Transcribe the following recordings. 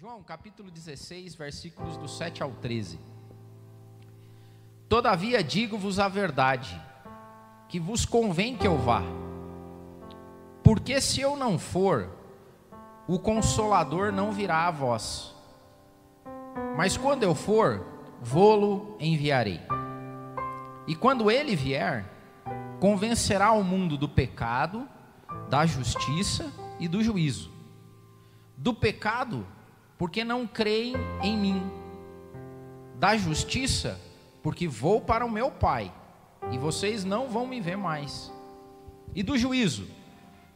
João capítulo 16, versículos do 7 ao 13. Todavia digo-vos a verdade, que vos convém que eu vá. Porque se eu não for, o consolador não virá a vós. Mas quando eu for, vou-lo enviarei. E quando ele vier, convencerá o mundo do pecado, da justiça e do juízo. Do pecado, porque não creem em mim. Da justiça, porque vou para o meu Pai, e vocês não vão me ver mais. E do juízo,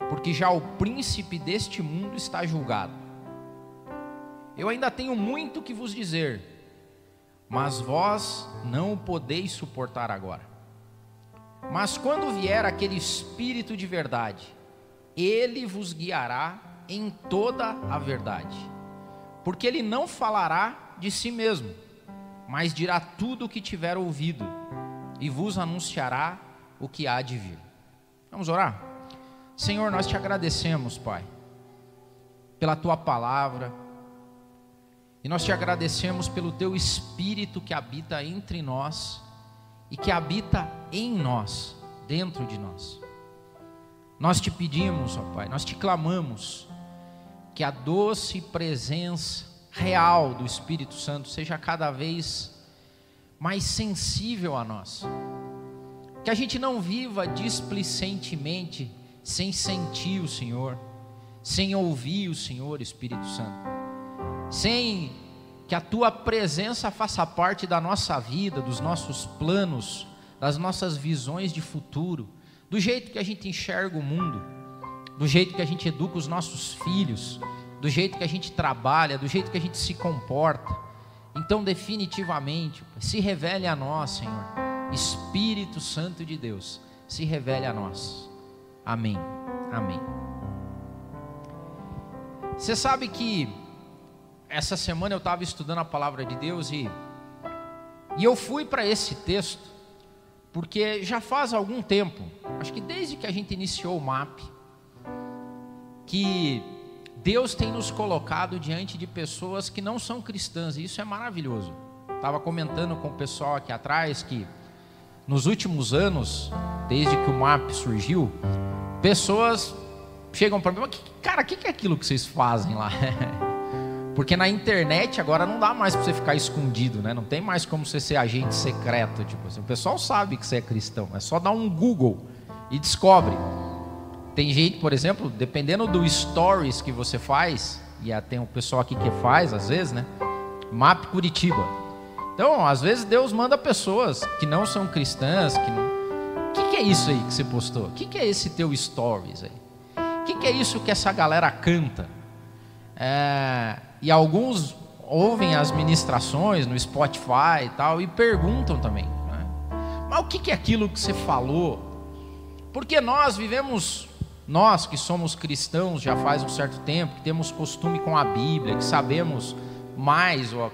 porque já o príncipe deste mundo está julgado. Eu ainda tenho muito que vos dizer, mas vós não o podeis suportar agora. Mas quando vier aquele Espírito de verdade, ele vos guiará em toda a verdade porque ele não falará de si mesmo, mas dirá tudo o que tiver ouvido e vos anunciará o que há de vir. Vamos orar? Senhor, nós te agradecemos, Pai, pela tua palavra, e nós te agradecemos pelo teu espírito que habita entre nós e que habita em nós, dentro de nós. Nós te pedimos, ó Pai, nós te clamamos que a doce presença real do Espírito Santo seja cada vez mais sensível a nós. Que a gente não viva displicentemente sem sentir o Senhor, sem ouvir o Senhor, Espírito Santo, sem que a tua presença faça parte da nossa vida, dos nossos planos, das nossas visões de futuro, do jeito que a gente enxerga o mundo do jeito que a gente educa os nossos filhos, do jeito que a gente trabalha, do jeito que a gente se comporta. Então, definitivamente, se revele a nós, Senhor. Espírito Santo de Deus, se revele a nós. Amém. Amém. Você sabe que essa semana eu estava estudando a palavra de Deus e, e eu fui para esse texto, porque já faz algum tempo, acho que desde que a gente iniciou o MAP, que Deus tem nos colocado diante de pessoas que não são cristãs, e isso é maravilhoso. Estava comentando com o pessoal aqui atrás que nos últimos anos, desde que o MAP surgiu, pessoas chegam para mim, cara, o que é aquilo que vocês fazem lá? Porque na internet agora não dá mais para você ficar escondido, né? Não tem mais como você ser agente secreto, tipo assim. O pessoal sabe que você é cristão, é só dar um Google e descobre. Tem gente, por exemplo, dependendo do stories que você faz, e tem o pessoal aqui que faz, às vezes, né? Map Curitiba. Então, às vezes Deus manda pessoas que não são cristãs, que não... O que, que é isso aí que você postou? O que, que é esse teu stories aí? O que, que é isso que essa galera canta? É... E alguns ouvem as ministrações no Spotify e tal e perguntam também. Né? Mas o que é aquilo que você falou? Porque nós vivemos nós que somos cristãos já faz um certo tempo, que temos costume com a Bíblia, que sabemos mais o,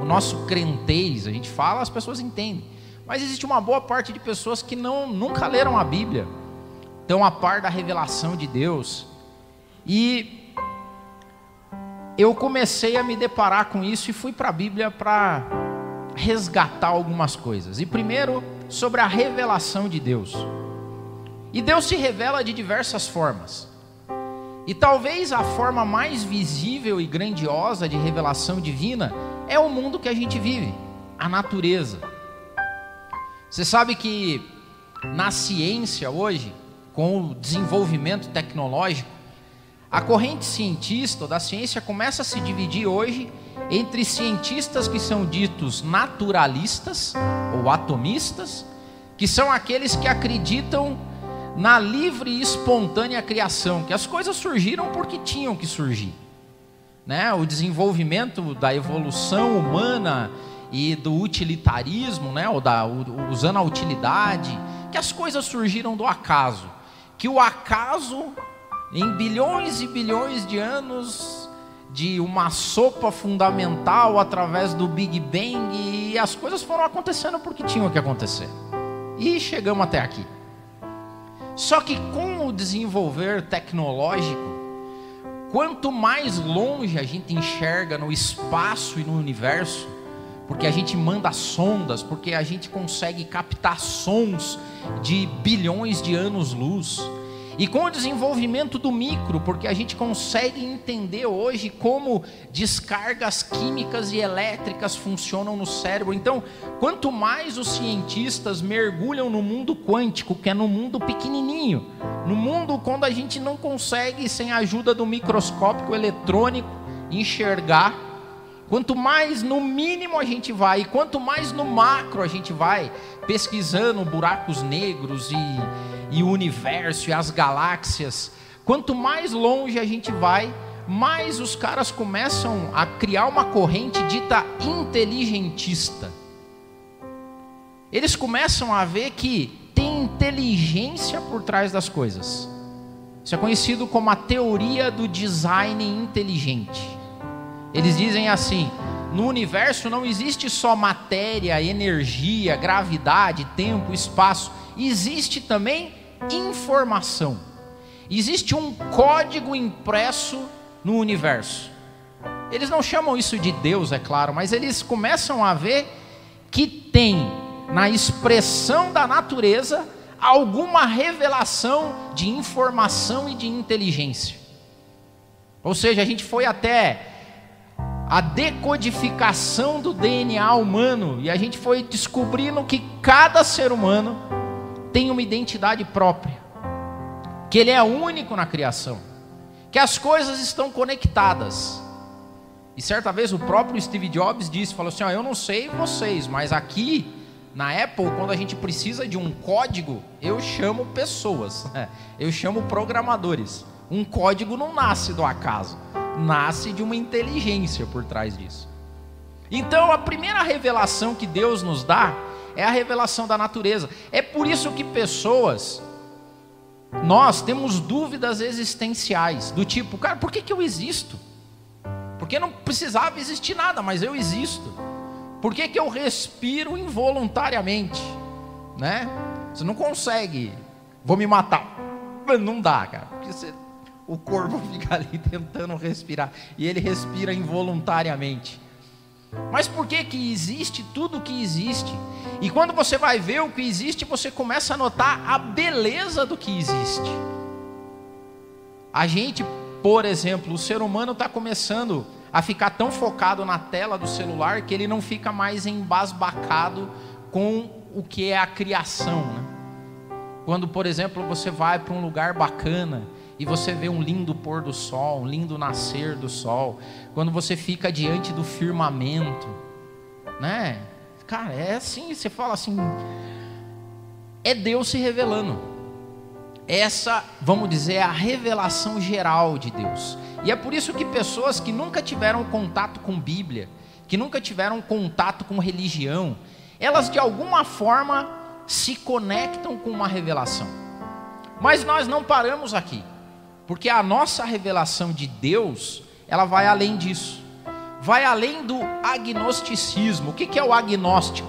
o nosso crentez, a gente fala, as pessoas entendem. Mas existe uma boa parte de pessoas que não nunca leram a Bíblia, estão a par da revelação de Deus. E eu comecei a me deparar com isso e fui para a Bíblia para resgatar algumas coisas. E primeiro, sobre a revelação de Deus. E Deus se revela de diversas formas. E talvez a forma mais visível e grandiosa de revelação divina é o mundo que a gente vive, a natureza. Você sabe que na ciência hoje, com o desenvolvimento tecnológico, a corrente cientista da ciência começa a se dividir hoje entre cientistas que são ditos naturalistas ou atomistas, que são aqueles que acreditam na livre e espontânea criação, que as coisas surgiram porque tinham que surgir. Né? O desenvolvimento da evolução humana e do utilitarismo, né? ou da, usando a utilidade, que as coisas surgiram do acaso. Que o acaso, em bilhões e bilhões de anos, de uma sopa fundamental através do Big Bang, e as coisas foram acontecendo porque tinham que acontecer. E chegamos até aqui. Só que com o desenvolver tecnológico, quanto mais longe a gente enxerga no espaço e no universo, porque a gente manda sondas, porque a gente consegue captar sons de bilhões de anos-luz. E com o desenvolvimento do micro, porque a gente consegue entender hoje como descargas químicas e elétricas funcionam no cérebro. Então, quanto mais os cientistas mergulham no mundo quântico, que é no mundo pequenininho, no mundo quando a gente não consegue, sem a ajuda do microscópio eletrônico, enxergar, quanto mais no mínimo a gente vai, e quanto mais no macro a gente vai, pesquisando buracos negros e e o universo e as galáxias, quanto mais longe a gente vai, mais os caras começam a criar uma corrente dita inteligentista. Eles começam a ver que tem inteligência por trás das coisas. Isso é conhecido como a teoria do design inteligente. Eles dizem assim: no universo não existe só matéria, energia, gravidade, tempo, espaço, existe também informação. Existe um código impresso no universo. Eles não chamam isso de Deus, é claro, mas eles começam a ver que tem na expressão da natureza alguma revelação de informação e de inteligência. Ou seja, a gente foi até a decodificação do DNA humano e a gente foi descobrindo que cada ser humano tem uma identidade própria, que ele é único na criação, que as coisas estão conectadas. E certa vez o próprio Steve Jobs disse, falou assim: eu não sei vocês, mas aqui na Apple, quando a gente precisa de um código, eu chamo pessoas, eu chamo programadores. Um código não nasce do acaso, nasce de uma inteligência por trás disso. Então, a primeira revelação que Deus nos dá é a revelação da natureza. É por isso que pessoas, nós temos dúvidas existenciais, do tipo, cara, por que, que eu existo? Porque não precisava existir nada, mas eu existo. Por que, que eu respiro involuntariamente? Né? Você não consegue, vou me matar. Não dá, cara, porque você, o corpo fica ali tentando respirar e ele respira involuntariamente. Mas por que que existe tudo o que existe? E quando você vai ver o que existe, você começa a notar a beleza do que existe. A gente, por exemplo, o ser humano está começando a ficar tão focado na tela do celular que ele não fica mais embasbacado com o que é a criação. Né? Quando, por exemplo, você vai para um lugar bacana e você vê um lindo pôr do sol, um lindo nascer do sol, quando você fica diante do firmamento, né? Cara, é assim, você fala assim, é Deus se revelando. Essa, vamos dizer, é a revelação geral de Deus. E é por isso que pessoas que nunca tiveram contato com Bíblia, que nunca tiveram contato com religião, elas de alguma forma se conectam com uma revelação. Mas nós não paramos aqui. Porque a nossa revelação de Deus, ela vai além disso. Vai além do agnosticismo. O que é o agnóstico?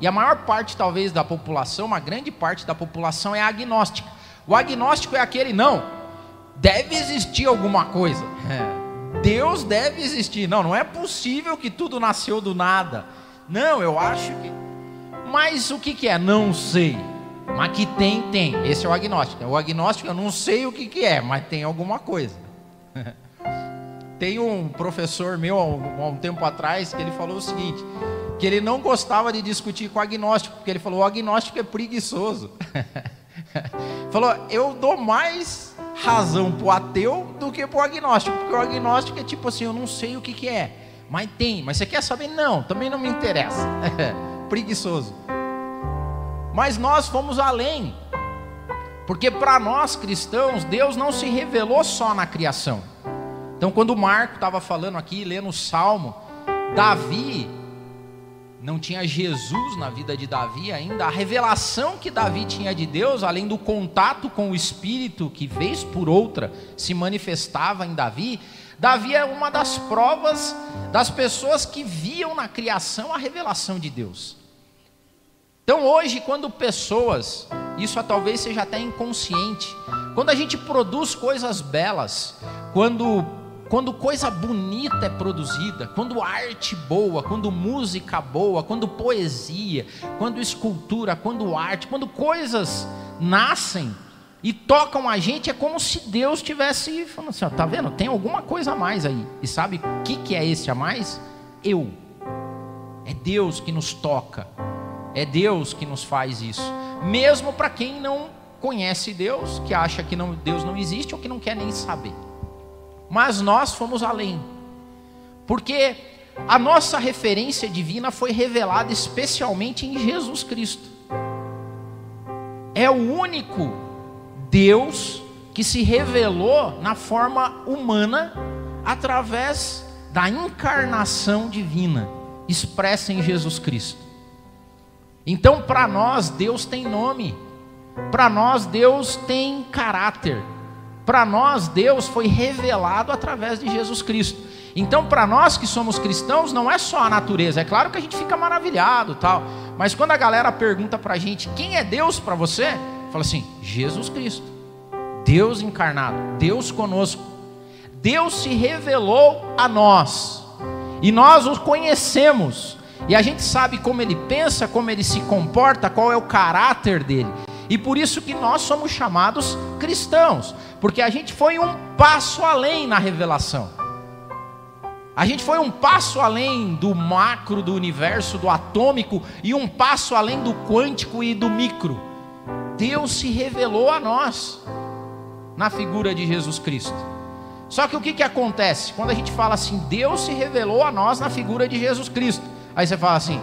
E a maior parte, talvez, da população, uma grande parte da população é agnóstica. O agnóstico é aquele, não, deve existir alguma coisa. É, Deus deve existir. Não, não é possível que tudo nasceu do nada. Não, eu acho que. Mas o que, que é? Não sei. Mas que tem, tem. Esse é o agnóstico. O agnóstico eu não sei o que, que é, mas tem alguma coisa. tem um professor meu há um, tempo atrás que ele falou o seguinte: que ele não gostava de discutir com o agnóstico, porque ele falou: o agnóstico é preguiçoso. falou: eu dou mais razão para o ateu do que para o agnóstico, porque o agnóstico é tipo assim: eu não sei o que, que é, mas tem. Mas você quer saber? Não, também não me interessa. preguiçoso. Mas nós fomos além. Porque para nós cristãos, Deus não se revelou só na criação. Então, quando o Marco estava falando aqui, lendo o Salmo, Davi não tinha Jesus na vida de Davi ainda. A revelação que Davi tinha de Deus, além do contato com o Espírito que vez por outra se manifestava em Davi, Davi é uma das provas das pessoas que viam na criação a revelação de Deus. Então hoje, quando pessoas, isso talvez seja até inconsciente, quando a gente produz coisas belas, quando quando coisa bonita é produzida, quando arte boa, quando música boa, quando poesia, quando escultura, quando arte, quando coisas nascem e tocam a gente, é como se Deus tivesse falando assim: ó, tá vendo? Tem alguma coisa a mais aí. E sabe o que, que é esse a mais? Eu. É Deus que nos toca. É Deus que nos faz isso. Mesmo para quem não conhece Deus, que acha que não, Deus não existe ou que não quer nem saber. Mas nós fomos além. Porque a nossa referência divina foi revelada especialmente em Jesus Cristo. É o único Deus que se revelou na forma humana através da encarnação divina expressa em Jesus Cristo. Então, para nós, Deus tem nome, para nós, Deus tem caráter, para nós, Deus foi revelado através de Jesus Cristo. Então, para nós que somos cristãos, não é só a natureza, é claro que a gente fica maravilhado, tal, mas quando a galera pergunta para a gente quem é Deus para você, fala assim: Jesus Cristo, Deus encarnado, Deus conosco. Deus se revelou a nós. E nós o conhecemos e a gente sabe como ele pensa, como ele se comporta, qual é o caráter dele. E por isso que nós somos chamados cristãos, porque a gente foi um passo além na revelação. A gente foi um passo além do macro do universo, do atômico, e um passo além do quântico e do micro. Deus se revelou a nós na figura de Jesus Cristo. Só que o que, que acontece? Quando a gente fala assim, Deus se revelou a nós na figura de Jesus Cristo. Aí você fala assim,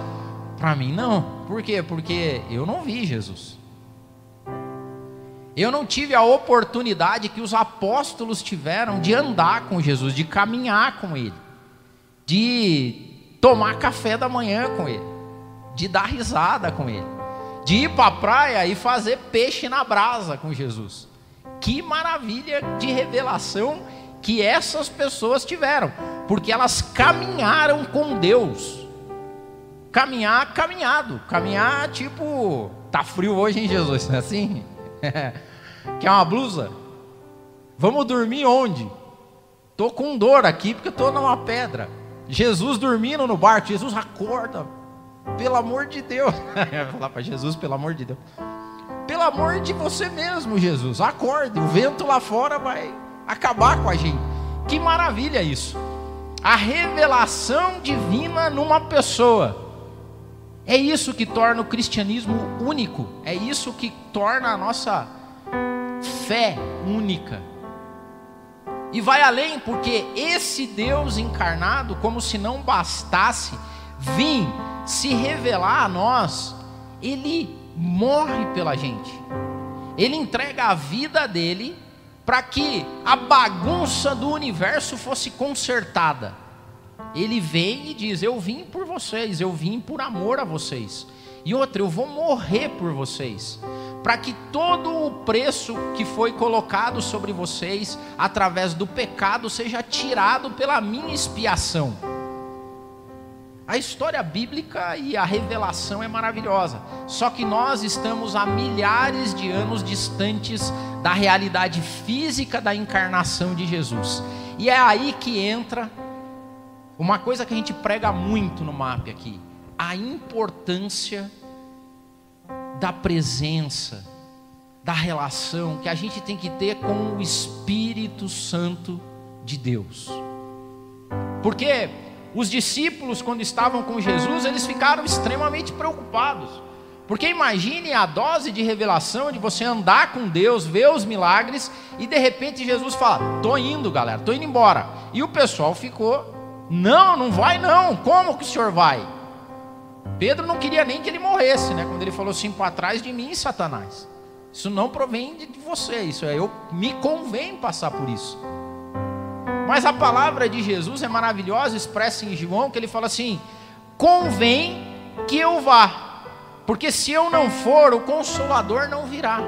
para mim não. Por quê? Porque eu não vi Jesus. Eu não tive a oportunidade que os apóstolos tiveram de andar com Jesus, de caminhar com Ele, de tomar café da manhã com Ele, de dar risada com Ele, de ir para a praia e fazer peixe na brasa com Jesus. Que maravilha de revelação que essas pessoas tiveram, porque elas caminharam com Deus. Caminhar, caminhado, caminhar tipo, tá frio hoje, hein, Jesus? É assim? Quer uma blusa? Vamos dormir onde? Tô com dor aqui porque estou numa pedra. Jesus dormindo no barco, Jesus acorda. Pelo amor de Deus. Falar para Jesus, pelo amor de Deus pelo amor de você mesmo, Jesus, acorde, o vento lá fora vai acabar com a gente. Que maravilha isso! A revelação divina numa pessoa. É isso que torna o cristianismo único, é isso que torna a nossa fé única. E vai além, porque esse Deus encarnado, como se não bastasse, vir se revelar a nós, ele morre pela gente. Ele entrega a vida dele para que a bagunça do universo fosse consertada. Ele vem e diz: Eu vim por vocês, eu vim por amor a vocês. E outra, eu vou morrer por vocês, para que todo o preço que foi colocado sobre vocês através do pecado seja tirado pela minha expiação. A história bíblica e a revelação é maravilhosa, só que nós estamos a milhares de anos distantes da realidade física da encarnação de Jesus. E é aí que entra uma coisa que a gente prega muito no MAP aqui: a importância da presença, da relação que a gente tem que ter com o Espírito Santo de Deus. Porque os discípulos, quando estavam com Jesus, eles ficaram extremamente preocupados. Porque imagine a dose de revelação de você andar com Deus, ver os milagres e de repente Jesus fala: "Tô indo, galera, tô indo embora". E o pessoal ficou: "Não, não vai não. Como que o senhor vai?" Pedro não queria nem que ele morresse, né? Quando ele falou assim: "Para trás de mim, Satanás. Isso não provém de você, isso é eu me convém passar por isso". Mas a palavra de Jesus é maravilhosa, expressa em João, que ele fala assim: convém que eu vá, porque se eu não for, o consolador não virá.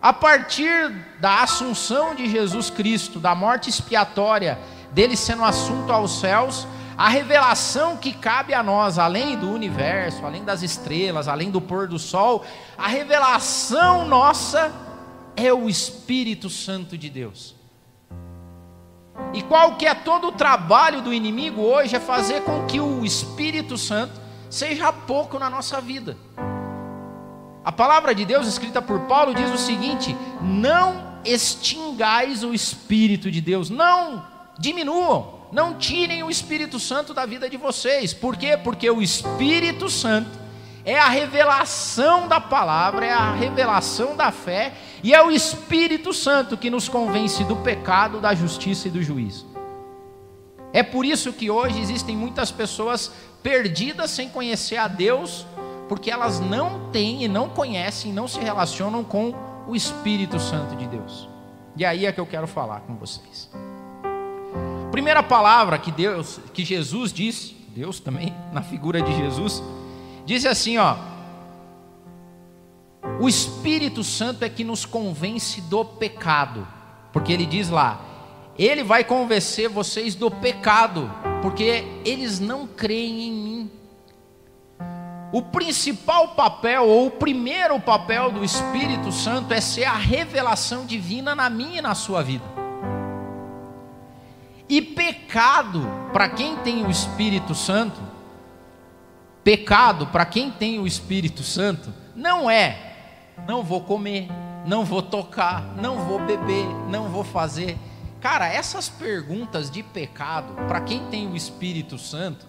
A partir da assunção de Jesus Cristo, da morte expiatória, dele sendo assunto aos céus, a revelação que cabe a nós, além do universo, além das estrelas, além do pôr do sol, a revelação nossa é o Espírito Santo de Deus. E qual que é todo o trabalho do inimigo hoje é fazer com que o Espírito Santo seja pouco na nossa vida. A palavra de Deus escrita por Paulo diz o seguinte: não extingais o Espírito de Deus, não diminuam, não tirem o Espírito Santo da vida de vocês. Por quê? Porque o Espírito Santo é a revelação da palavra, é a revelação da fé, e é o Espírito Santo que nos convence do pecado, da justiça e do juízo. É por isso que hoje existem muitas pessoas perdidas sem conhecer a Deus, porque elas não têm e não conhecem, não se relacionam com o Espírito Santo de Deus. E aí é que eu quero falar com vocês. Primeira palavra que Deus, que Jesus disse, Deus também na figura de Jesus, Diz assim, ó: O Espírito Santo é que nos convence do pecado, porque ele diz lá: Ele vai convencer vocês do pecado, porque eles não creem em mim. O principal papel, ou o primeiro papel do Espírito Santo é ser a revelação divina na minha e na sua vida. E pecado, para quem tem o Espírito Santo, Pecado, para quem tem o Espírito Santo, não é não vou comer, não vou tocar, não vou beber, não vou fazer. Cara, essas perguntas de pecado, para quem tem o Espírito Santo,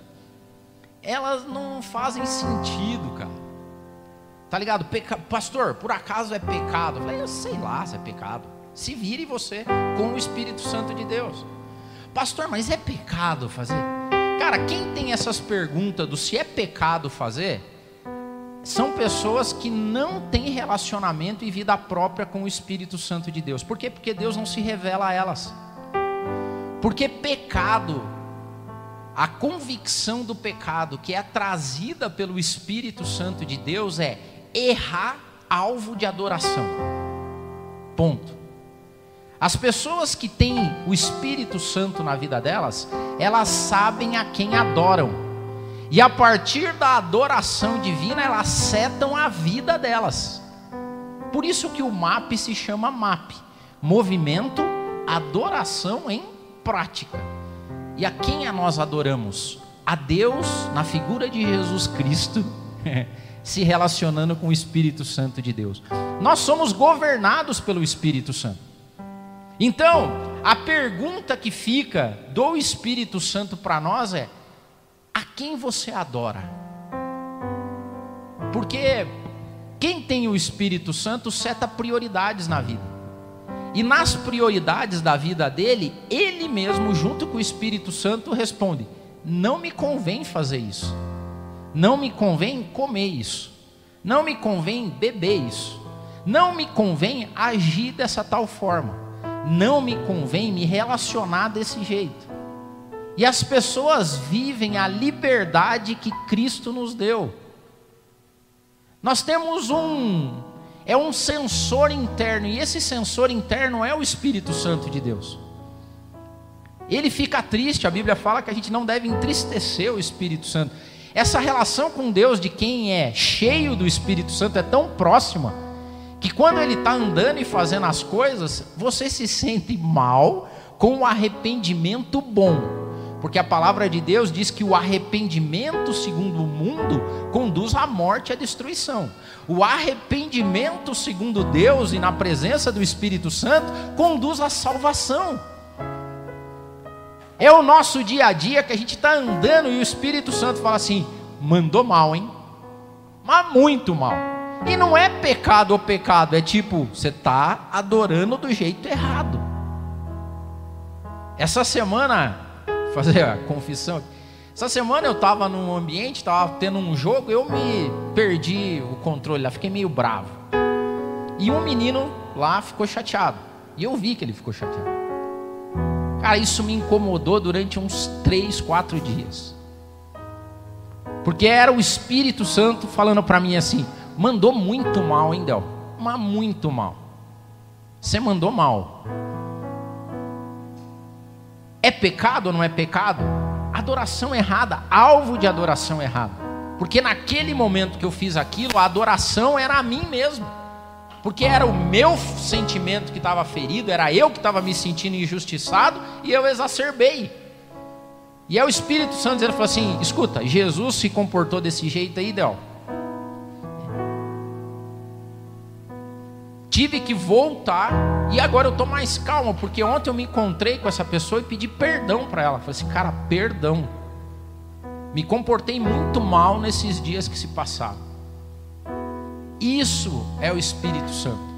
elas não fazem sentido, cara. Tá ligado? Peca... Pastor, por acaso é pecado? Eu falei, eu sei lá se é pecado. Se vire você com o Espírito Santo de Deus. Pastor, mas é pecado fazer? Cara, quem tem essas perguntas do se é pecado fazer, são pessoas que não têm relacionamento e vida própria com o Espírito Santo de Deus. Por quê? Porque Deus não se revela a elas. Porque pecado, a convicção do pecado que é trazida pelo Espírito Santo de Deus é errar alvo de adoração. Ponto. As pessoas que têm o Espírito Santo na vida delas, elas sabem a quem adoram. E a partir da adoração divina, elas setam a vida delas. Por isso que o MAP se chama MAP Movimento Adoração em Prática. E a quem nós adoramos? A Deus na figura de Jesus Cristo, se relacionando com o Espírito Santo de Deus. Nós somos governados pelo Espírito Santo. Então, a pergunta que fica do Espírito Santo para nós é: a quem você adora? Porque quem tem o Espírito Santo seta prioridades na vida. E nas prioridades da vida dele, ele mesmo, junto com o Espírito Santo, responde: Não me convém fazer isso. Não me convém comer isso. Não me convém beber isso. Não me convém agir dessa tal forma não me convém me relacionar desse jeito. E as pessoas vivem a liberdade que Cristo nos deu. Nós temos um é um sensor interno e esse sensor interno é o Espírito Santo de Deus. Ele fica triste, a Bíblia fala que a gente não deve entristecer o Espírito Santo. Essa relação com Deus de quem é cheio do Espírito Santo é tão próxima que quando ele está andando e fazendo as coisas, você se sente mal com o arrependimento bom. Porque a palavra de Deus diz que o arrependimento, segundo o mundo, conduz à morte e à destruição. O arrependimento, segundo Deus e na presença do Espírito Santo, conduz à salvação. É o nosso dia a dia que a gente está andando e o Espírito Santo fala assim: mandou mal, hein? Mas muito mal. E não é pecado ou pecado, é tipo, você está adorando do jeito errado. Essa semana, fazer a confissão. Essa semana eu estava num ambiente, estava tendo um jogo, eu me perdi o controle lá, fiquei meio bravo. E um menino lá ficou chateado. E eu vi que ele ficou chateado. Cara, isso me incomodou durante uns três, quatro dias. Porque era o Espírito Santo falando para mim assim: Mandou muito mal, hein, Del? Mas muito mal. Você mandou mal. É pecado ou não é pecado? Adoração errada, alvo de adoração errada. Porque naquele momento que eu fiz aquilo, a adoração era a mim mesmo. porque era o meu sentimento que estava ferido, era eu que estava me sentindo injustiçado e eu exacerbei. E é o Espírito Santo dizendo, falou assim: escuta, Jesus se comportou desse jeito aí, Del. Tive que voltar e agora eu estou mais calmo, porque ontem eu me encontrei com essa pessoa e pedi perdão para ela. Falei assim, cara, perdão. Me comportei muito mal nesses dias que se passaram. Isso é o Espírito Santo.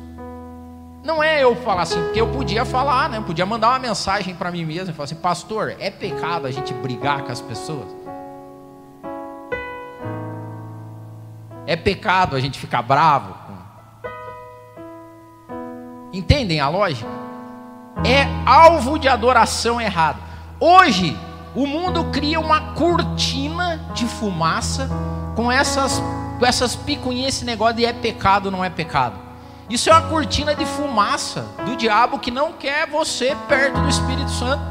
Não é eu falar assim, porque eu podia falar, né? Eu podia mandar uma mensagem para mim mesmo e falar assim, pastor, é pecado a gente brigar com as pessoas? É pecado a gente ficar bravo? Entendem a lógica? É alvo de adoração errado. Hoje, o mundo cria uma cortina de fumaça com essas com essas picuinhas, esse negócio de é pecado, não é pecado. Isso é uma cortina de fumaça do diabo que não quer você perto do Espírito Santo.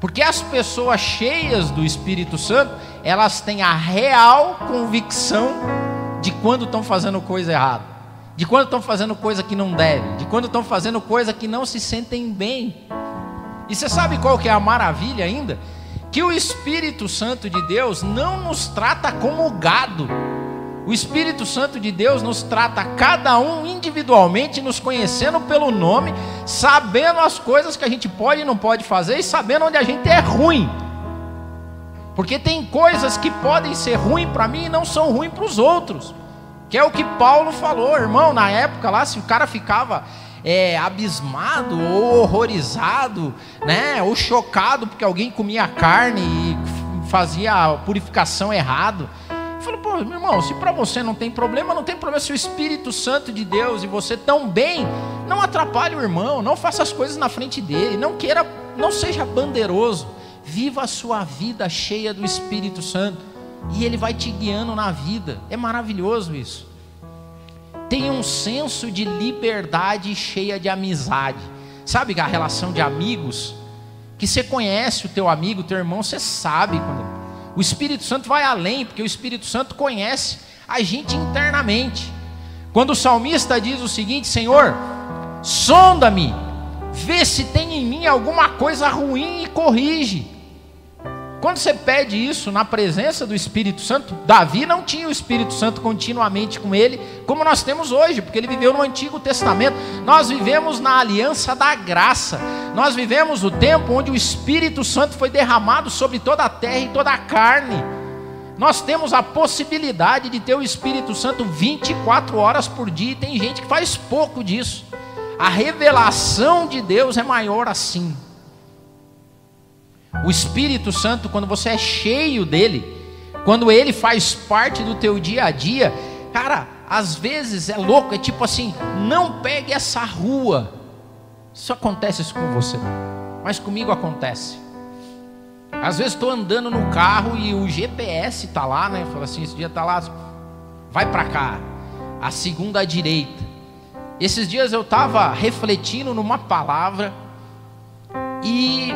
Porque as pessoas cheias do Espírito Santo, elas têm a real convicção de quando estão fazendo coisa errada, de quando estão fazendo coisa que não devem, de quando estão fazendo coisa que não se sentem bem. E você sabe qual que é a maravilha ainda? que o Espírito Santo de Deus não nos trata como gado. O Espírito Santo de Deus nos trata cada um individualmente, nos conhecendo pelo nome, sabendo as coisas que a gente pode e não pode fazer e sabendo onde a gente é ruim. Porque tem coisas que podem ser ruins para mim e não são ruins para os outros. Que é o que Paulo falou, irmão, na época lá, se o cara ficava é, abismado ou horrorizado, né, ou chocado porque alguém comia carne e fazia a purificação errado. Falou, pô, meu irmão, se para você não tem problema, não tem problema. Se o Espírito Santo de Deus e você tão bem, não atrapalhe o irmão, não faça as coisas na frente dele, não queira, não seja bandeiroso, viva a sua vida cheia do Espírito Santo e ele vai te guiando na vida. É maravilhoso isso. Tem um senso de liberdade cheia de amizade. Sabe a relação de amigos? Que você conhece o teu amigo, o teu irmão, você sabe quando. O Espírito Santo vai além, porque o Espírito Santo conhece a gente internamente. Quando o salmista diz o seguinte: Senhor, sonda-me, vê se tem em mim alguma coisa ruim e corrige. Quando você pede isso na presença do Espírito Santo, Davi não tinha o Espírito Santo continuamente com ele, como nós temos hoje, porque ele viveu no Antigo Testamento. Nós vivemos na aliança da graça. Nós vivemos o tempo onde o Espírito Santo foi derramado sobre toda a terra e toda a carne. Nós temos a possibilidade de ter o Espírito Santo 24 horas por dia, e tem gente que faz pouco disso. A revelação de Deus é maior assim. O Espírito Santo, quando você é cheio dele, quando ele faz parte do teu dia a dia, cara, às vezes é louco, é tipo assim, não pegue essa rua. Isso acontece isso com você, mas comigo acontece. Às vezes estou andando no carro e o GPS está lá, né? Fala assim, esse dia está lá, vai para cá, a segunda à direita. Esses dias eu estava refletindo numa palavra e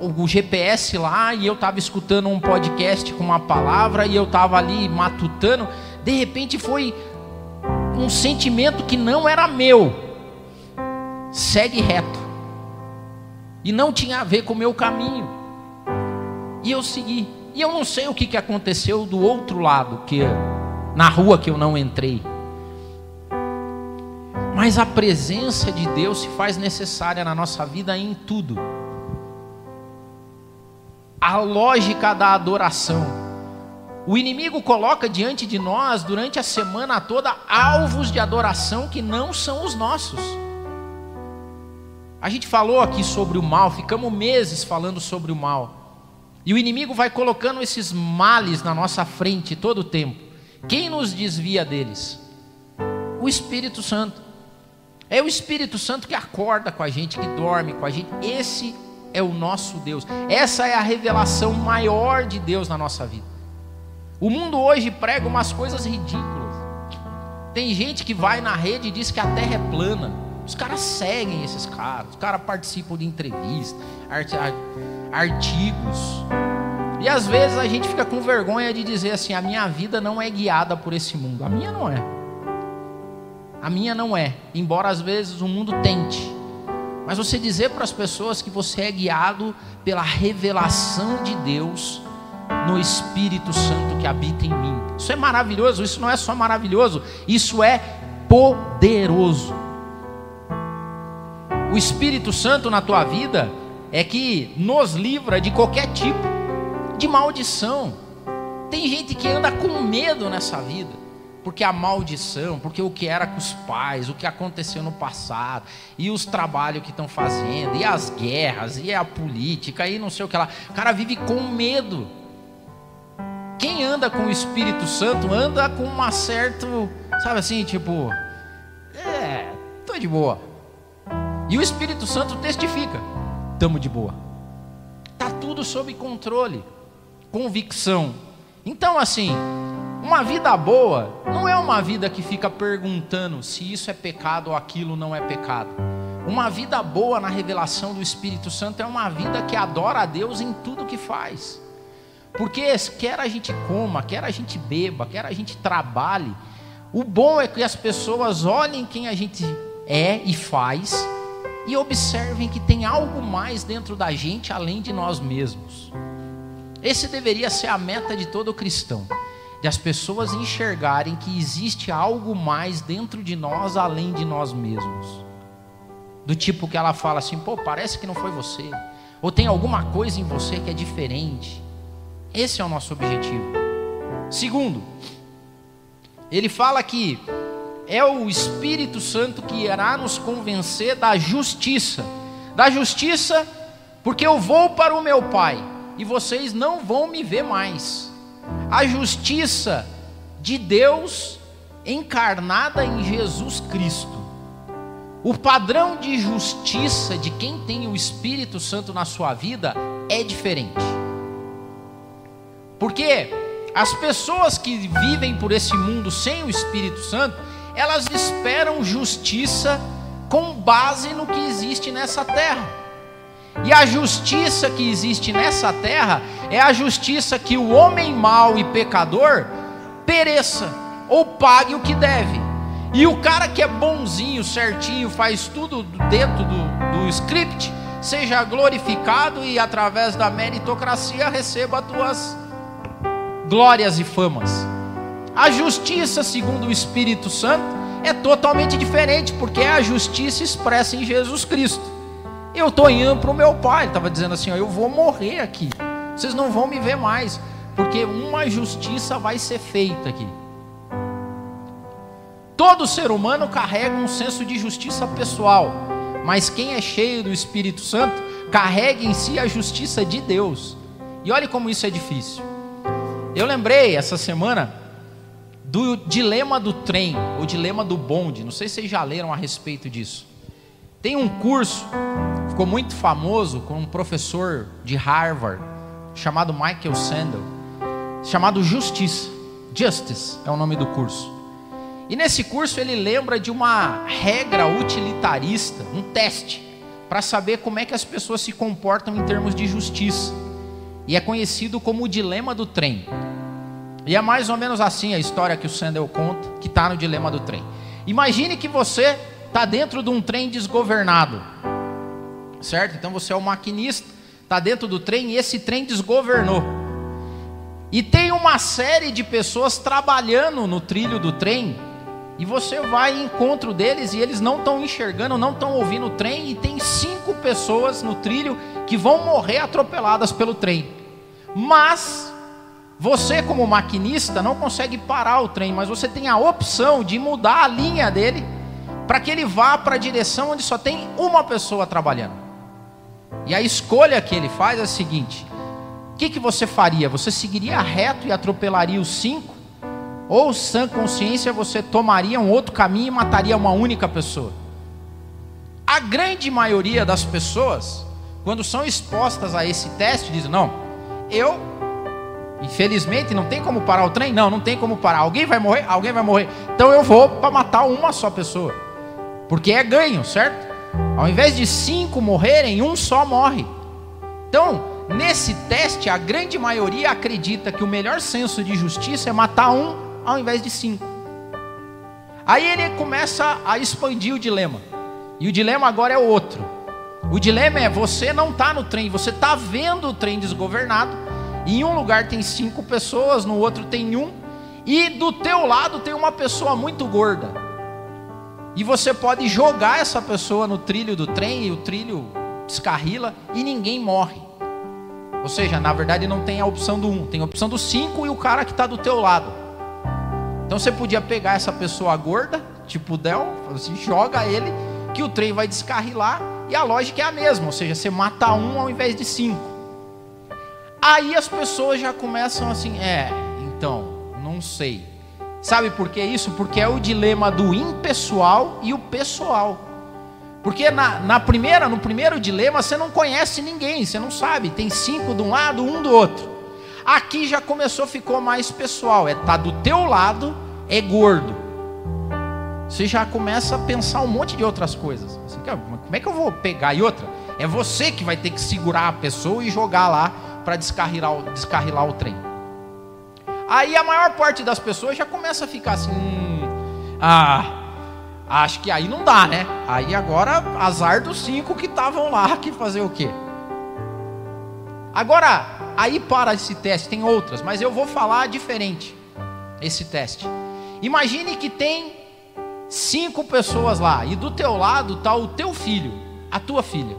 o GPS lá e eu estava escutando um podcast com uma palavra e eu estava ali matutando. De repente foi um sentimento que não era meu. Segue reto. E não tinha a ver com o meu caminho. E eu segui. E eu não sei o que, que aconteceu do outro lado, que na rua que eu não entrei. Mas a presença de Deus se faz necessária na nossa vida em tudo a lógica da adoração. O inimigo coloca diante de nós, durante a semana toda, alvos de adoração que não são os nossos. A gente falou aqui sobre o mal, ficamos meses falando sobre o mal. E o inimigo vai colocando esses males na nossa frente todo o tempo. Quem nos desvia deles? O Espírito Santo. É o Espírito Santo que acorda com a gente, que dorme com a gente. Esse é o nosso Deus. Essa é a revelação maior de Deus na nossa vida. O mundo hoje prega umas coisas ridículas. Tem gente que vai na rede e diz que a terra é plana. Os caras seguem esses caras. Os caras participam de entrevistas, artigos. E às vezes a gente fica com vergonha de dizer assim: a minha vida não é guiada por esse mundo. A minha não é. A minha não é, embora às vezes o mundo tente. Mas você dizer para as pessoas que você é guiado pela revelação de Deus no Espírito Santo que habita em mim. Isso é maravilhoso, isso não é só maravilhoso, isso é poderoso. O Espírito Santo na tua vida é que nos livra de qualquer tipo de maldição. Tem gente que anda com medo nessa vida porque a maldição, porque o que era com os pais, o que aconteceu no passado, e os trabalhos que estão fazendo, e as guerras, e a política, e não sei o que lá. O cara vive com medo. Quem anda com o Espírito Santo anda com uma certa, sabe assim, tipo, é, tô de boa. E o Espírito Santo testifica, tamo de boa. Tá tudo sob controle, convicção. Então assim, uma vida boa não é uma vida que fica perguntando se isso é pecado ou aquilo não é pecado. Uma vida boa na revelação do Espírito Santo é uma vida que adora a Deus em tudo que faz. Porque quer a gente coma, quer a gente beba, quer a gente trabalhe, o bom é que as pessoas olhem quem a gente é e faz e observem que tem algo mais dentro da gente além de nós mesmos. Esse deveria ser a meta de todo cristão de as pessoas enxergarem que existe algo mais dentro de nós além de nós mesmos. Do tipo que ela fala assim, pô, parece que não foi você. Ou tem alguma coisa em você que é diferente. Esse é o nosso objetivo. Segundo, ele fala que é o Espírito Santo que irá nos convencer da justiça. Da justiça, porque eu vou para o meu Pai e vocês não vão me ver mais a justiça de Deus encarnada em Jesus Cristo. O padrão de justiça de quem tem o Espírito Santo na sua vida é diferente. Porque as pessoas que vivem por esse mundo sem o Espírito Santo, elas esperam justiça com base no que existe nessa terra. E a justiça que existe nessa terra é a justiça que o homem mau e pecador pereça ou pague o que deve. E o cara que é bonzinho, certinho, faz tudo dentro do, do script, seja glorificado e através da meritocracia receba tuas glórias e famas. A justiça, segundo o Espírito Santo, é totalmente diferente, porque é a justiça expressa em Jesus Cristo. Eu estou indo para o meu pai. Ele estava dizendo assim: ó, eu vou morrer aqui. Vocês não vão me ver mais. Porque uma justiça vai ser feita aqui. Todo ser humano carrega um senso de justiça pessoal. Mas quem é cheio do Espírito Santo carrega em si a justiça de Deus. E olhe como isso é difícil. Eu lembrei essa semana do dilema do trem, o dilema do bonde. Não sei se vocês já leram a respeito disso. Tem um curso, ficou muito famoso, com um professor de Harvard, chamado Michael Sandel, chamado Justiça. Justice é o nome do curso. E nesse curso ele lembra de uma regra utilitarista, um teste, para saber como é que as pessoas se comportam em termos de justiça. E é conhecido como o dilema do trem. E é mais ou menos assim a história que o Sandel conta, que está no dilema do trem. Imagine que você está dentro de um trem desgovernado, certo? Então você é o maquinista, está dentro do trem e esse trem desgovernou. E tem uma série de pessoas trabalhando no trilho do trem, e você vai em encontro deles e eles não estão enxergando, não estão ouvindo o trem, e tem cinco pessoas no trilho que vão morrer atropeladas pelo trem. Mas você, como maquinista, não consegue parar o trem, mas você tem a opção de mudar a linha dele para que ele vá para a direção onde só tem uma pessoa trabalhando. E a escolha que ele faz é a seguinte: o que, que você faria? Você seguiria reto e atropelaria os cinco? Ou, sã consciência, você tomaria um outro caminho e mataria uma única pessoa? A grande maioria das pessoas, quando são expostas a esse teste, dizem: não, eu Infelizmente, não tem como parar o trem? Não, não tem como parar. Alguém vai morrer? Alguém vai morrer. Então eu vou para matar uma só pessoa. Porque é ganho, certo? Ao invés de cinco morrerem, um só morre. Então, nesse teste, a grande maioria acredita que o melhor senso de justiça é matar um ao invés de cinco. Aí ele começa a expandir o dilema. E o dilema agora é outro. O dilema é você não está no trem, você está vendo o trem desgovernado. Em um lugar tem cinco pessoas, no outro tem um, e do teu lado tem uma pessoa muito gorda. E você pode jogar essa pessoa no trilho do trem e o trilho descarrila e ninguém morre. Ou seja, na verdade não tem a opção do um, tem a opção do cinco e o cara que está do teu lado. Então você podia pegar essa pessoa gorda, tipo Del, assim, joga ele, que o trem vai descarrilar e a lógica é a mesma, ou seja, você mata um ao invés de cinco. Aí as pessoas já começam assim, é, então, não sei. Sabe por que isso? Porque é o dilema do impessoal e o pessoal. Porque na, na, primeira, no primeiro dilema você não conhece ninguém, você não sabe. Tem cinco de um lado, um do outro. Aqui já começou, ficou mais pessoal. É tá do teu lado, é gordo. Você já começa a pensar um monte de outras coisas. Como é que eu vou pegar? E outra, é você que vai ter que segurar a pessoa e jogar lá para descarrilar, descarrilar o trem. Aí a maior parte das pessoas já começa a ficar assim, hum, ah, acho que aí não dá, né? Aí agora azar dos cinco que estavam lá que fazer o quê? Agora, aí para esse teste tem outras, mas eu vou falar diferente esse teste. Imagine que tem cinco pessoas lá e do teu lado está o teu filho, a tua filha.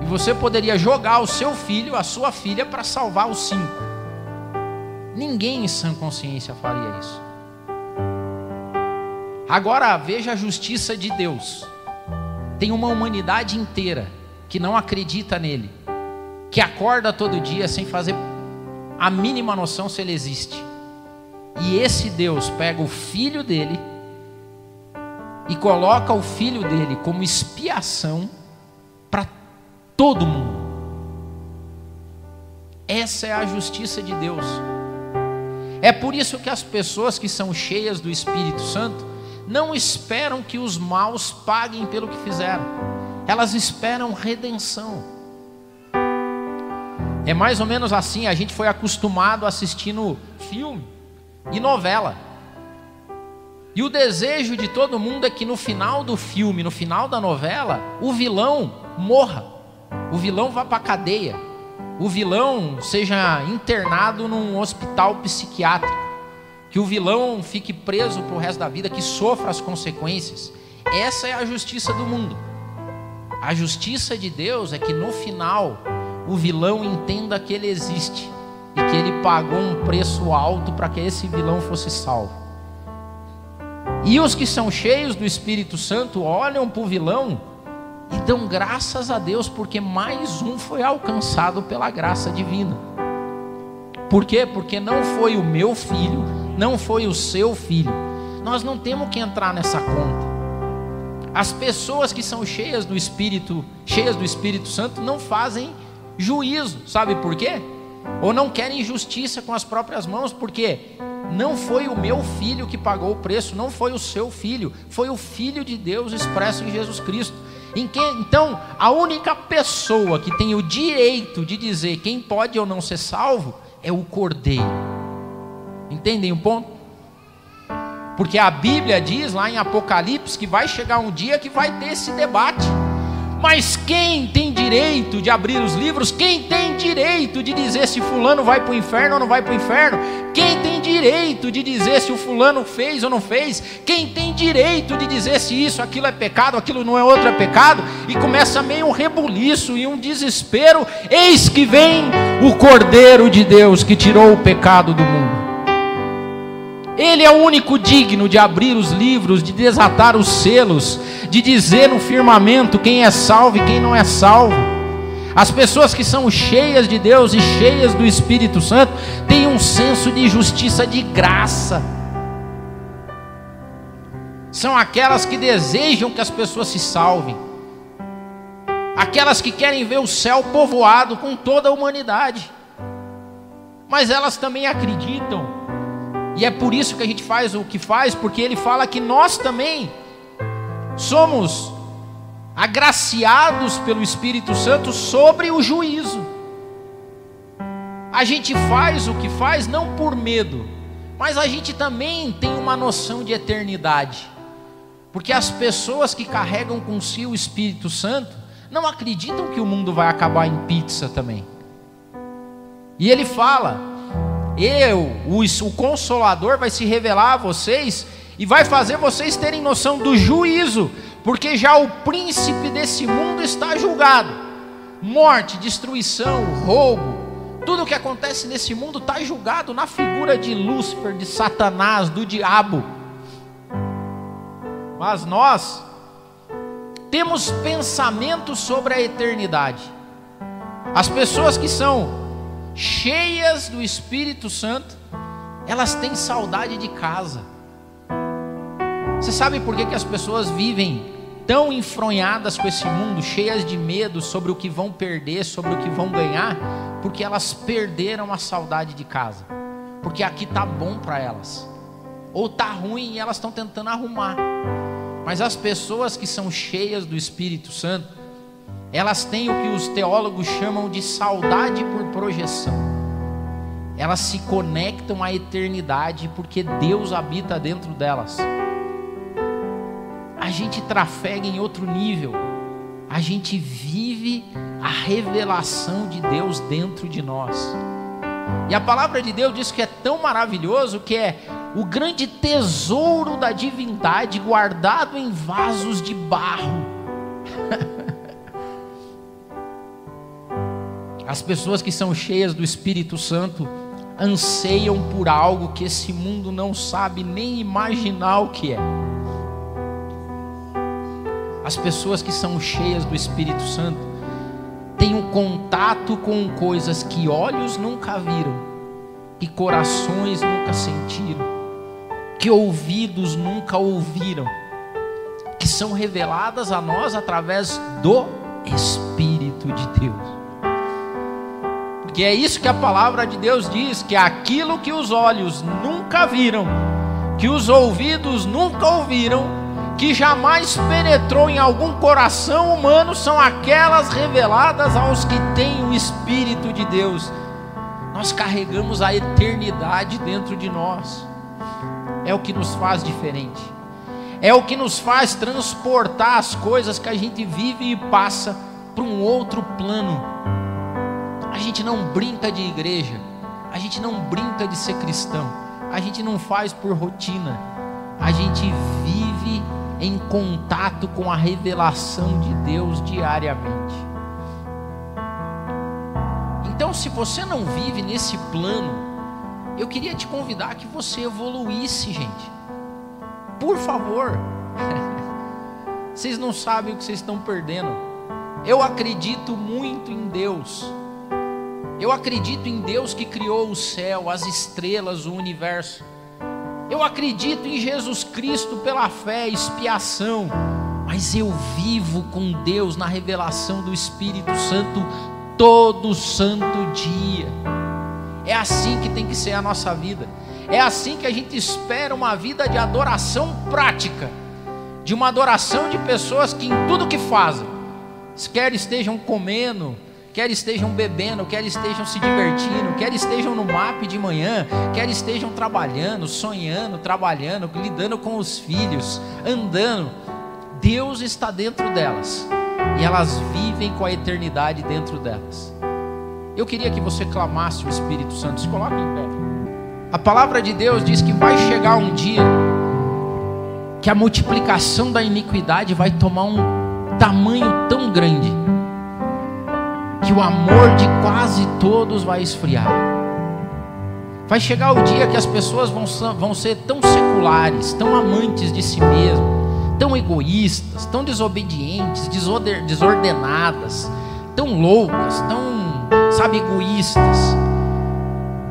E você poderia jogar o seu filho, a sua filha, para salvar os cinco. Ninguém em sã consciência faria isso. Agora veja a justiça de Deus. Tem uma humanidade inteira que não acredita nele, que acorda todo dia sem fazer a mínima noção se ele existe. E esse Deus pega o filho dele e coloca o filho dele como expiação para todo mundo. Essa é a justiça de Deus. É por isso que as pessoas que são cheias do Espírito Santo não esperam que os maus paguem pelo que fizeram, elas esperam redenção. É mais ou menos assim, a gente foi acostumado assistindo filme e novela. E o desejo de todo mundo é que no final do filme, no final da novela, o vilão morra, o vilão vá para a cadeia o vilão seja internado num hospital psiquiátrico, que o vilão fique preso para o resto da vida, que sofra as consequências. Essa é a justiça do mundo. A justiça de Deus é que no final o vilão entenda que ele existe e que ele pagou um preço alto para que esse vilão fosse salvo. E os que são cheios do Espírito Santo olham para o vilão e dão graças a Deus porque mais um foi alcançado pela graça divina. Por quê? Porque não foi o meu filho, não foi o seu filho. Nós não temos que entrar nessa conta. As pessoas que são cheias do Espírito, cheias do Espírito Santo, não fazem juízo, sabe por quê? Ou não querem justiça com as próprias mãos, porque não foi o meu filho que pagou o preço, não foi o seu filho, foi o Filho de Deus expresso em Jesus Cristo. Então, a única pessoa que tem o direito de dizer quem pode ou não ser salvo é o Cordeiro. Entendem o ponto? Porque a Bíblia diz lá em Apocalipse que vai chegar um dia que vai ter esse debate. Mas quem tem direito de abrir os livros? Quem tem direito de dizer se fulano vai para o inferno ou não vai para o inferno? Quem tem direito de dizer se o fulano fez ou não fez? Quem tem direito de dizer se isso, aquilo é pecado, aquilo não é outro é pecado? E começa meio um rebuliço e um desespero. Eis que vem o Cordeiro de Deus que tirou o pecado do mundo. Ele é o único digno de abrir os livros, de desatar os selos, de dizer no firmamento quem é salvo e quem não é salvo. As pessoas que são cheias de Deus e cheias do Espírito Santo têm um senso de justiça de graça. São aquelas que desejam que as pessoas se salvem. Aquelas que querem ver o céu povoado com toda a humanidade. Mas elas também acreditam e é por isso que a gente faz o que faz, porque ele fala que nós também somos agraciados pelo Espírito Santo sobre o juízo. A gente faz o que faz não por medo, Mas a gente também tem uma noção de eternidade. Porque as pessoas que carregam com si o Espírito Santo não acreditam que o mundo vai acabar em pizza também. E ele fala: Eu, o, o Consolador, vai se revelar a vocês e vai fazer vocês terem noção do juízo, porque já o príncipe desse mundo está julgado. Morte, destruição, roubo, tudo o que acontece nesse mundo está julgado na figura de Lúcifer, de Satanás, do diabo. Mas nós temos pensamentos sobre a eternidade. As pessoas que são cheias do Espírito Santo, elas têm saudade de casa. Você sabe por que, que as pessoas vivem tão enfronhadas com esse mundo, cheias de medo sobre o que vão perder, sobre o que vão ganhar? Porque elas perderam a saudade de casa. Porque aqui tá bom para elas. Ou tá ruim e elas estão tentando arrumar. Mas as pessoas que são cheias do Espírito Santo, elas têm o que os teólogos chamam de saudade por projeção. Elas se conectam à eternidade porque Deus habita dentro delas. A gente trafega em outro nível. A gente vive a revelação de Deus dentro de nós. E a palavra de Deus diz que é tão maravilhoso que é o grande tesouro da divindade guardado em vasos de barro. As pessoas que são cheias do Espírito Santo anseiam por algo que esse mundo não sabe nem imaginar o que é. As pessoas que são cheias do Espírito Santo têm um contato com coisas que olhos nunca viram, que corações nunca sentiram que ouvidos nunca ouviram, que são reveladas a nós através do Espírito de Deus. Porque é isso que a palavra de Deus diz: que aquilo que os olhos nunca viram, que os ouvidos nunca ouviram, que jamais penetrou em algum coração humano, são aquelas reveladas aos que têm o Espírito de Deus. Nós carregamos a eternidade dentro de nós é o que nos faz diferente. É o que nos faz transportar as coisas que a gente vive e passa para um outro plano. Gente não brinca de igreja, a gente não brinca de ser cristão, a gente não faz por rotina, a gente vive em contato com a revelação de Deus diariamente. Então, se você não vive nesse plano, eu queria te convidar que você evoluísse, gente. Por favor. vocês não sabem o que vocês estão perdendo. Eu acredito muito em Deus. Eu acredito em Deus que criou o céu, as estrelas, o universo. Eu acredito em Jesus Cristo pela fé, expiação. Mas eu vivo com Deus na revelação do Espírito Santo todo santo dia. É assim que tem que ser a nossa vida. É assim que a gente espera uma vida de adoração prática, de uma adoração de pessoas que em tudo que fazem, quer estejam comendo, quer estejam bebendo, quer estejam se divertindo, quer estejam no MAP de manhã, quer estejam trabalhando, sonhando, trabalhando, lidando com os filhos, andando. Deus está dentro delas e elas vivem com a eternidade dentro delas. Eu queria que você clamasse o Espírito Santo. Se coloque em pé. A palavra de Deus diz que vai chegar um dia que a multiplicação da iniquidade vai tomar um tamanho tão grande que o amor de quase todos vai esfriar. Vai chegar o dia que as pessoas vão, vão ser tão seculares, tão amantes de si mesmo, tão egoístas, tão desobedientes, desordenadas, tão loucas, tão sabe, egoístas,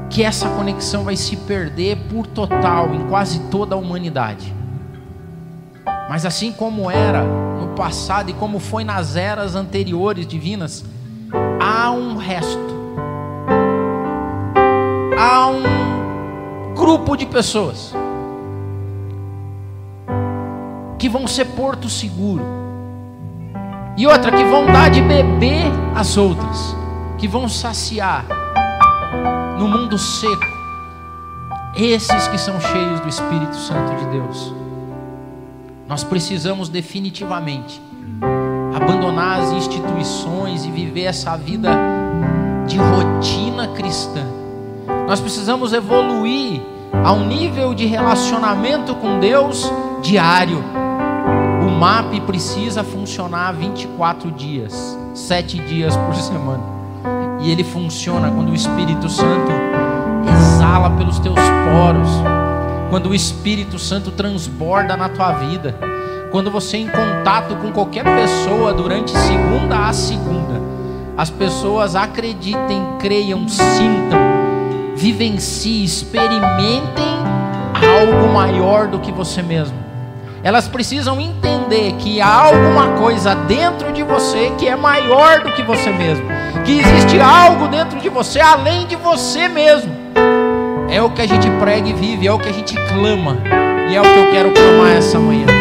que essa conexão vai se perder por total em quase toda a humanidade. Mas assim como era no passado e como foi nas eras anteriores divinas, há um resto. Há um grupo de pessoas que vão ser porto seguro. E outra que vão dar de beber às outras que vão saciar no mundo seco, Esses que são cheios do Espírito Santo de Deus. Nós precisamos definitivamente abandonar as instituições e viver essa vida de rotina cristã. Nós precisamos evoluir a um nível de relacionamento com Deus diário. O MAP precisa funcionar 24 dias, 7 dias por semana. E ele funciona quando o Espírito Santo exala pelos teus poros, quando o Espírito Santo transborda na tua vida quando você em contato com qualquer pessoa durante segunda a segunda, as pessoas acreditem, creiam, sintam, vivenciem, experimentem algo maior do que você mesmo. Elas precisam entender que há alguma coisa dentro de você que é maior do que você mesmo, que existe algo dentro de você além de você mesmo. É o que a gente prega e vive, é o que a gente clama, e é o que eu quero clamar essa manhã.